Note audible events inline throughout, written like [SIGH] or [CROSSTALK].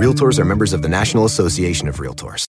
Realtors are members of the National Association of Realtors.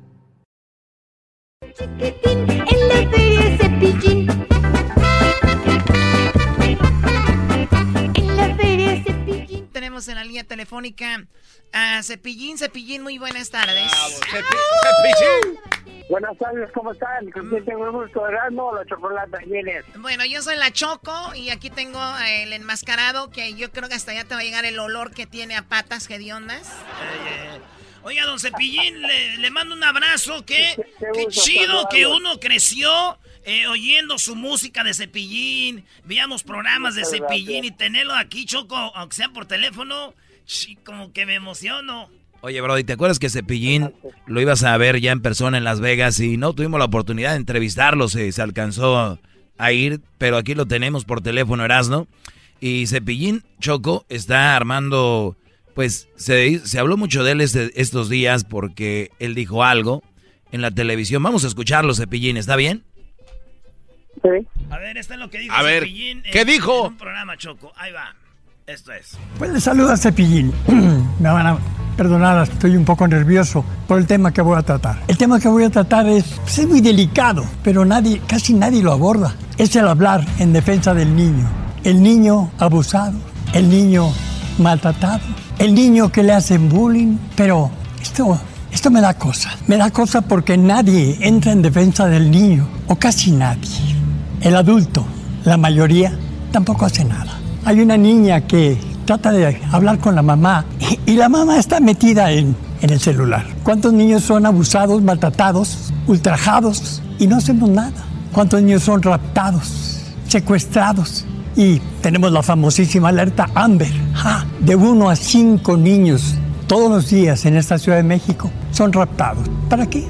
En la feria Cepillín. En la feria Cepillín. Tenemos en la línea telefónica a Cepillín. Cepillín, muy buenas tardes. Buenas tardes, ¿cómo están? ¿Con quién tengo el gusto? ¿Erasmo o la chocolate? ¿Quién es? Bueno, yo soy la Choco y aquí tengo el enmascarado que yo creo que hasta allá te va a llegar el olor que tiene a patas hediondas. Oiga, don Cepillín, le, le mando un abrazo. Qué, qué chido que uno creció eh, oyendo su música de Cepillín. Veíamos programas de Cepillín y tenerlo aquí, Choco, aunque sea por teléfono, sí, como que me emociono. Oye, Brody, ¿te acuerdas que Cepillín lo ibas a ver ya en persona en Las Vegas y no tuvimos la oportunidad de entrevistarlo? Se, se alcanzó a ir, pero aquí lo tenemos por teléfono, Erasno. Y Cepillín Choco está armando, pues se, se habló mucho de él este- estos días porque él dijo algo en la televisión. Vamos a escucharlo, Cepillín, ¿está bien? Sí. A ver, esto es lo que dijo A ver, Cepillín ¿qué en- dijo? En un programa, Choco. Ahí va. Esto es. Pues le saluda Cepillín. [CLEARS THROAT] Me van a perdonar, estoy un poco nervioso por el tema que voy a tratar. El tema que voy a tratar es, pues, es muy delicado, pero nadie, casi nadie lo aborda. Es el hablar en defensa del niño. El niño abusado, el niño maltratado, el niño que le hacen bullying. Pero esto, esto me da cosa. Me da cosa porque nadie entra en defensa del niño, o casi nadie. El adulto, la mayoría, tampoco hace nada. Hay una niña que trata de hablar con la mamá y, la mamá está metida en, en el celular. ¿Cuántos niños son abusados, maltratados, ultrajados y no hacemos nada? ¿Cuántos niños son raptados, secuestrados? Y tenemos la famosísima alerta Amber. De uno a cinco niños todos los días en esta Ciudad de México son raptados. ¿Para qué?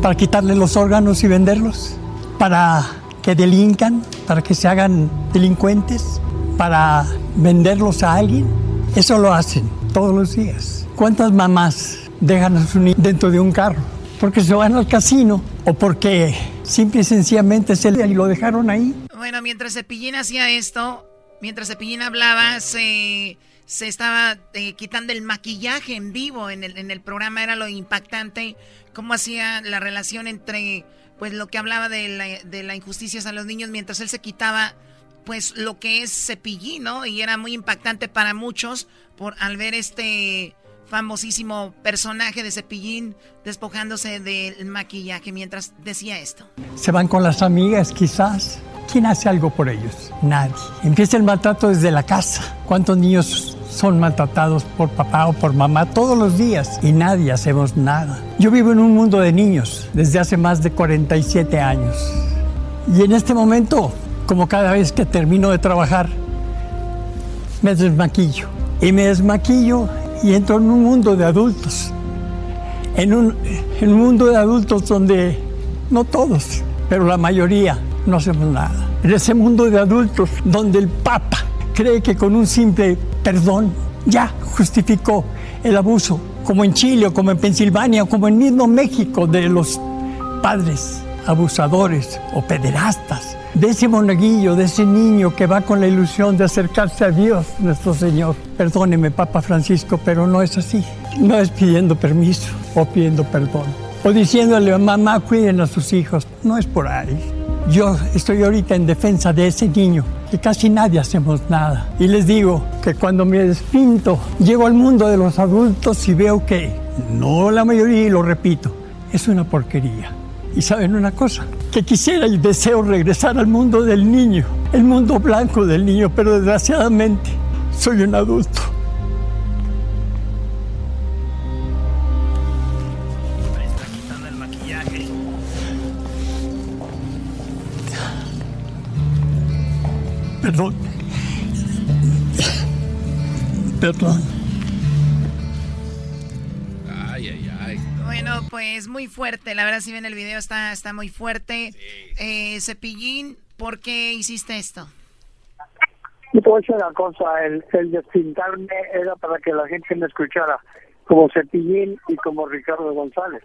¿Para quitarle los órganos y venderlos? ¿Para que delincan? ¿Para que se hagan delincuentes? ¿Para venderlos a alguien? Eso lo hacen todos los días. ¿Cuántas mamás dejan a su niño dentro de un carro? Porque se van al casino o porque simple y sencillamente se lo dejaron ahí. Bueno, mientras Cepillín hacía esto, mientras Cepillín hablaba, se, se estaba eh, quitando el maquillaje en vivo en el, en el programa. Era lo impactante, cómo hacía la relación entre, pues, lo que hablaba de la, de la injusticia a los niños, mientras él se quitaba, pues, lo que es Cepillín, ¿no? Y era muy impactante para muchos por al ver este famosísimo personaje de Cepillín despojándose del maquillaje mientras decía esto. Se van con las amigas quizás. ¿Quién hace algo por ellos? Nadie. Empieza el maltrato desde la casa. ¿Cuántos niños son maltratados por papá o por mamá todos los días? Y nadie hacemos nada. Yo vivo en un mundo de niños desde hace más de 47 años. Y en este momento, como cada vez que termino de trabajar, me desmaquillo. Y me desmaquillo y entro en un mundo de adultos. En un, en un mundo de adultos donde no todos, pero la mayoría no hacemos nada. En ese mundo de adultos donde el Papa cree que con un simple perdón ya justificó el abuso, como en Chile o como en Pensilvania o como en mismo México de los padres abusadores o pederastas, de ese monaguillo, de ese niño que va con la ilusión de acercarse a Dios, nuestro Señor. Perdóneme, Papa Francisco, pero no es así. No es pidiendo permiso o pidiendo perdón. O diciéndole, mamá, cuiden a sus hijos. No es por ahí. Yo estoy ahorita en defensa de ese niño, que casi nadie hacemos nada. Y les digo que cuando me despinto, llego al mundo de los adultos y veo que no la mayoría, y lo repito, es una porquería. Y saben una cosa, que quisiera y deseo regresar al mundo del niño, el mundo blanco del niño, pero desgraciadamente soy un adulto. Perdón. Perdón. Ay, ay, ay. Bueno, pues muy fuerte. La verdad, si ven el video, está, está muy fuerte. Eh, Cepillín, ¿por qué hiciste esto? Y te voy a decir una cosa, el, el despintarme era para que la gente me escuchara como Cepillín y como Ricardo González.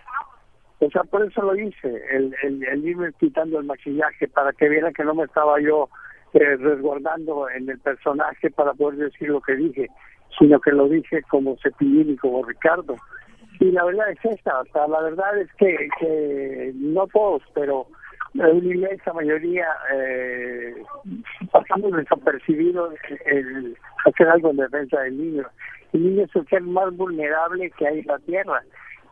O sea, por eso lo hice, el, el, el irme quitando el maquillaje, para que vieran que no me estaba yo eh, resguardando en el personaje para poder decir lo que dije, sino que lo dije como Cepillín y como Ricardo. Y la verdad es esta, o sea, la verdad es que, que no todos, pero una inmensa mayoría eh, pasamos desapercibidos el hacer algo en defensa del niño. El niño es el ser más vulnerable que hay en la Tierra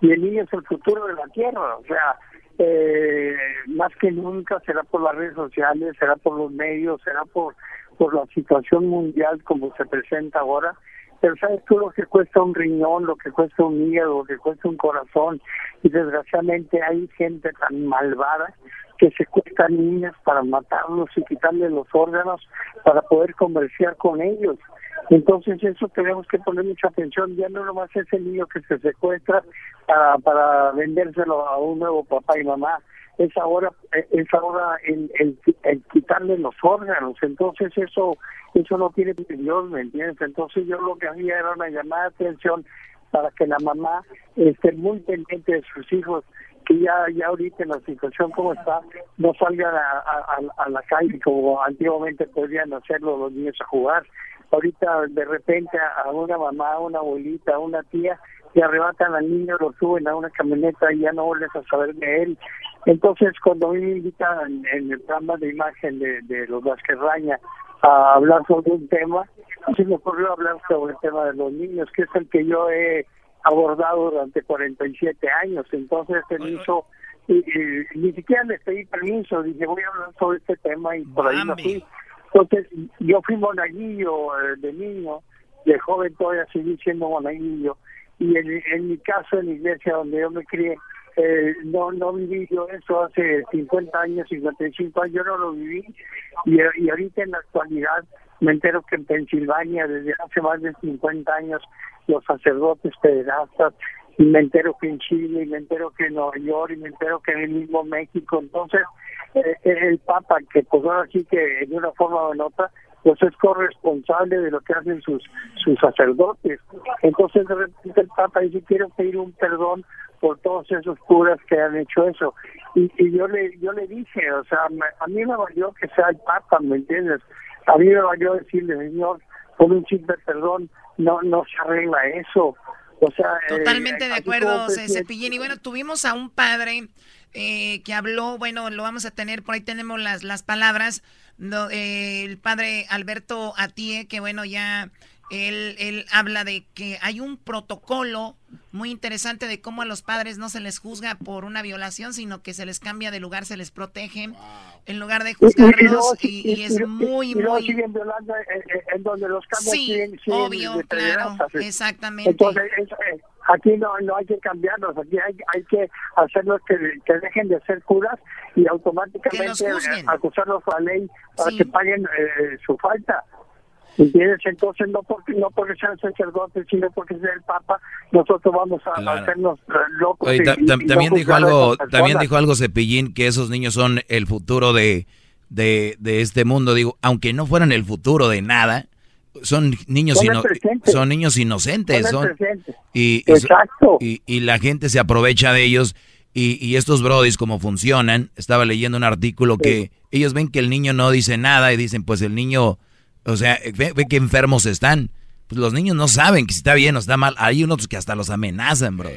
y el niño es el futuro de la Tierra, o sea, eh, más que nunca será por las redes sociales, será por los medios, será por, por la situación mundial como se presenta ahora. Pero sabes tú lo que cuesta un riñón, lo que cuesta un hígado, lo que cuesta un corazón. Y desgraciadamente hay gente tan malvada que secuestran niñas para matarlos y quitarles los órganos para poder comerciar con ellos. Entonces eso tenemos que poner mucha atención, ya no nomás es el niño que se secuestra para, para vendérselo a un nuevo papá y mamá, es ahora es ahora el, el, el quitarle los órganos, entonces eso eso no tiene Dios, ¿me entiendes? Entonces yo lo que hacía era una llamada de atención para que la mamá esté muy pendiente de sus hijos, que ya ya ahorita en la situación como está, no salgan a, a, a la calle como antiguamente podrían hacerlo los niños a jugar. Ahorita de repente a una mamá, a una abuelita, a una tía, le arrebatan al niño, lo suben a una camioneta y ya no vuelves a saber de él. Entonces, cuando a mí me invitan en el programa de imagen de, de los Vasquerraña a hablar sobre un tema, se me ocurrió hablar sobre el tema de los niños, que es el que yo he abordado durante 47 años. Entonces, se me hizo, y, y, ni siquiera les pedí permiso, dije, voy a hablar sobre este tema y por ahí no fui. Entonces, yo fui monaguillo eh, de niño, de joven todavía seguí siendo monaguillo, y en, en mi caso, en la iglesia donde yo me crié, eh, no no viví yo eso hace 50 años, 55 años, yo no lo viví, y, y ahorita en la actualidad me entero que en Pensilvania, desde hace más de 50 años, los sacerdotes pederastas, y me entero que en Chile, y me entero que en Nueva York, y me entero que en el mismo México, entonces eh, el Papa, que pues ahora sí que de una forma o en otra, pues es corresponsable de lo que hacen sus sus sacerdotes. Entonces de repente el Papa dice, quiero pedir un perdón por todos esos curas que han hecho eso. Y, y yo le yo le dije, o sea, a mí me valió que sea el Papa, ¿me entiendes? A mí me valió decirle, Señor, con un simple perdón, no no se arregla eso. O sea, Totalmente eh, de así acuerdo, Cepillín. Y bueno, tuvimos a un padre eh, que habló, bueno, lo vamos a tener, por ahí tenemos las, las palabras, no, eh, el padre Alberto Atie, que bueno, ya él, él habla de que hay un protocolo muy interesante de cómo a los padres no se les juzga por una violación, sino que se les cambia de lugar, se les protege, en lugar de Y- y- y luego juzgarlos, y, y es y- muy, muy... siguen violando en, en- en donde los cambios Sí, siguen, siguen obvio, claro, exactamente. Entonces, es- eh, aquí no, no hay que cambiarlos, aquí hay, hay que hacerlos que, que dejen de ser curas y automáticamente acusarlos a la ley para Sí. que paguen eh, su falta. ¿Entiendes? Entonces, no porque, no porque sean sacerdotes, sino porque sea el Papa, nosotros vamos a, Claro. hacernos eh, locos. Oye, y- ta- y- tam- y no también dijo algo, también dijo algo Cepillín que esos niños son el futuro de, de, de este mundo. Digo, aunque no fueran el futuro de nada, son niños ino- son niños inocentes, Son y, Exacto. y, y la gente se aprovecha de ellos y, y estos brodis como funcionan. Estaba leyendo un artículo que ellos ven que el niño no dice nada y dicen, pues el niño, o sea, ve, ve que enfermos están. Pues los niños no saben que si está bien o está mal. Hay unos que hasta los amenazan, bro.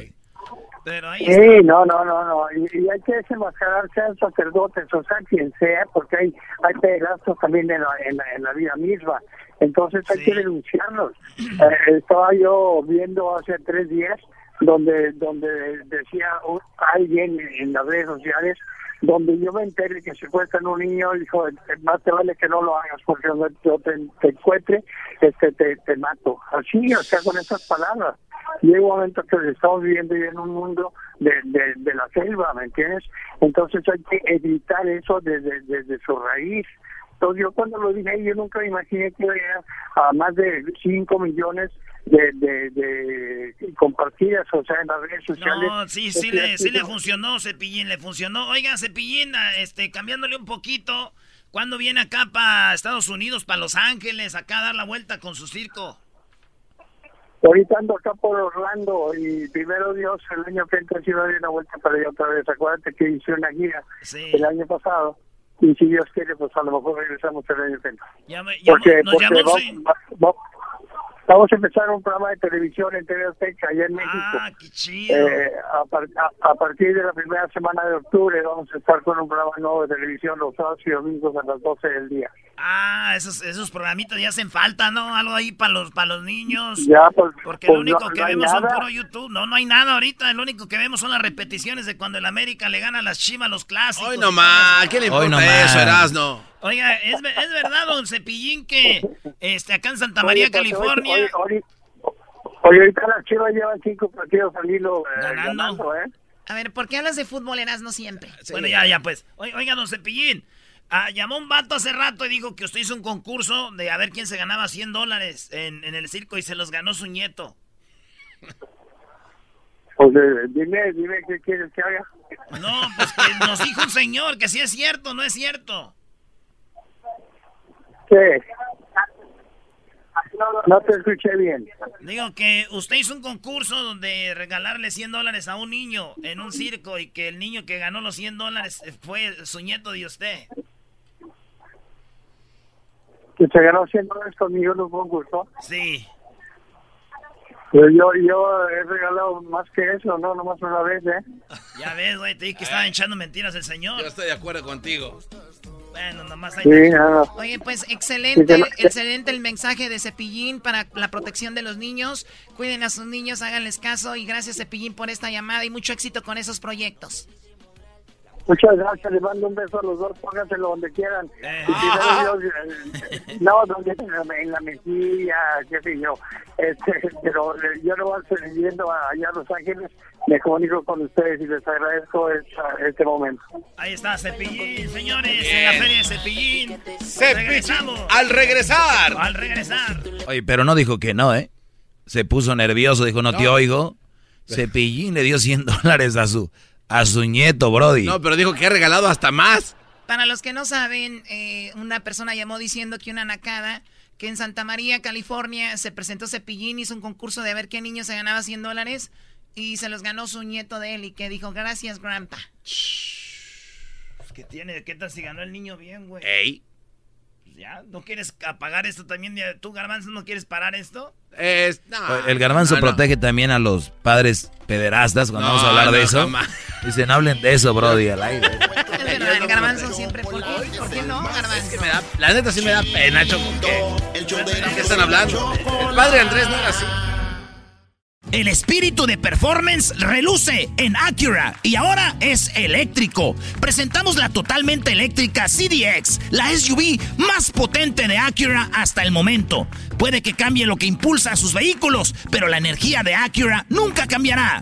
Pero ahí está. Sí, no, no, no, no. Y, y hay que desenmascarar, sean sacerdotes o sea quien sea, porque hay, hay pedazos también en la, en, la, en la vida misma. Entonces hay Sí. que denunciarlos. Eh, estaba yo viendo hace tres días donde donde decía alguien en las redes sociales donde yo me enteré que secuestran un niño dijo más te vale que no lo hagas porque yo te, te encuentre este te, te mato así o sea con esas palabras llega un momento que estamos viviendo en un mundo de, de, de la selva ¿me entiendes? entonces hay que evitar eso desde, desde su raíz entonces yo cuando lo dije yo nunca me imaginé que había a más de 5 millones de, de, de compartidas, o sea, en las redes sociales. No, sí, sí le, sí le funcionó, Cepillín, le funcionó. Oiga, Cepillín, ah, este, cambiándole un poquito, ¿cuándo viene acá para Estados Unidos, para Los Ángeles, acá a dar la vuelta con su circo? Ahorita ando acá por Orlando y primero Dios, el año que entra sí va a dar una vuelta para allá otra vez. Acuérdate que hice una Sí. el año pasado y si Dios quiere, pues a lo mejor regresamos el año que llamó- Porque, nos porque vamos, sí. va- va- vamos a empezar un programa de televisión en TV Azteca allá en México. Ah, qué chido. Eh, a, par- a- a partir de la primera semana de octubre vamos a estar con un programa nuevo de televisión los sábados y domingos a las 12 del día. Ah, esos, esos programitas ya hacen falta, ¿no? Algo ahí para los, para los niños. Ya, pues, Porque pues, lo único no- que no vemos son puro YouTube. No, no hay nada ahorita. Lo único que vemos son las repeticiones de cuando el América le gana a las Chivas, los clásicos. Hoy nomás, ¿qué le importa eso, Erasno? Oiga, ¿es, es verdad, don Cepillín, que este, acá en Santa María, Oye, pues, California... Oye, oye, oye, ahorita las chivas llevan cinco partidos al hilo eh, Ganando. ganando, ¿eh? A ver, ¿por qué hablas de fútbol, no siempre? Bueno, ya, ya, pues. Oi- Oiga, don Cepillín. Ah, llamó un vato hace rato y dijo que usted hizo un concurso de a ver quién se ganaba 100 dólares en, en el circo y se los ganó su nieto. Pues eh, dime, dime qué quieres que haga. No, pues que nos dijo un señor que sí es cierto, no es cierto. ¿Qué? No te escuché bien. Digo que usted hizo un concurso donde regalarle 100 dólares a un niño en un circo y que el niño que ganó los 100 dólares fue su nieto de usted. Que se ganó 100 dólares conmigo en un concurso. Sí. Pero yo, yo he regalado más que eso, no, nomás una vez, ¿eh? [LAUGHS] Ya ves, güey, te dije que estaba echando mentiras el señor. Yo estoy de acuerdo contigo. Bueno, nomás hay... Sí, nada. Oye, pues excelente, Sí, que no- excelente el mensaje de Cepillín para la protección de los niños. Cuiden a sus niños, háganles caso y gracias Cepillín por esta llamada y mucho éxito con esos proyectos. Muchas gracias, les mando un beso a los dos, pónganselo donde quieran. Eh. Y primero Dios, [LAUGHS] eh, no, donde en la, en la mejilla, qué sé yo. Este, pero eh, yo no voy a estar viviendo allá a Los Ángeles, me comunico con ustedes y les agradezco esta- este momento. Ahí está Cepillín, señores, en la feria de Cepillín. Cepillín, Regresamos. al regresar. Al regresar. Oye, pero no dijo que no, ¿eh? Se puso nervioso, dijo, no, te oigo. [LAUGHS] Cepillín le dio 100 [LAUGHS] dólares a su, a su nieto, Brody. No, pero dijo que ha regalado hasta más. Para los que no saben, eh, una persona llamó diciendo que una nacada, que en Santa María, California, se presentó Cepillín, hizo un concurso de ver qué niño se ganaba 100 dólares y se los ganó su nieto de él y que dijo, gracias, grandpa. ¿Qué tiene? ¿Qué tal si ganó el niño bien, güey? Ey. ¿Ya? ¿No quieres apagar esto también? ¿Tú, Garbanzo, no quieres parar esto? Es, no, El garbanzo no, no. protege también a los padres pederastas cuando No, vamos a hablar de no, eso. jamás. Dicen, hablen de eso, Brody, al aire. Es verdad, el garbanzo siempre, ¿por qué? ¿Por qué no, garbanzo? Me da- la neta sí me da pena, Choco. ¿Qué, ¿De qué están hablando? El padre Andrés no era así. El espíritu de performance reluce en Acura y ahora es eléctrico. Presentamos la totalmente eléctrica CDX, la SUV más potente de Acura hasta el momento. Puede que cambie lo que impulsa a sus vehículos, pero la energía de Acura nunca cambiará.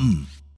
come.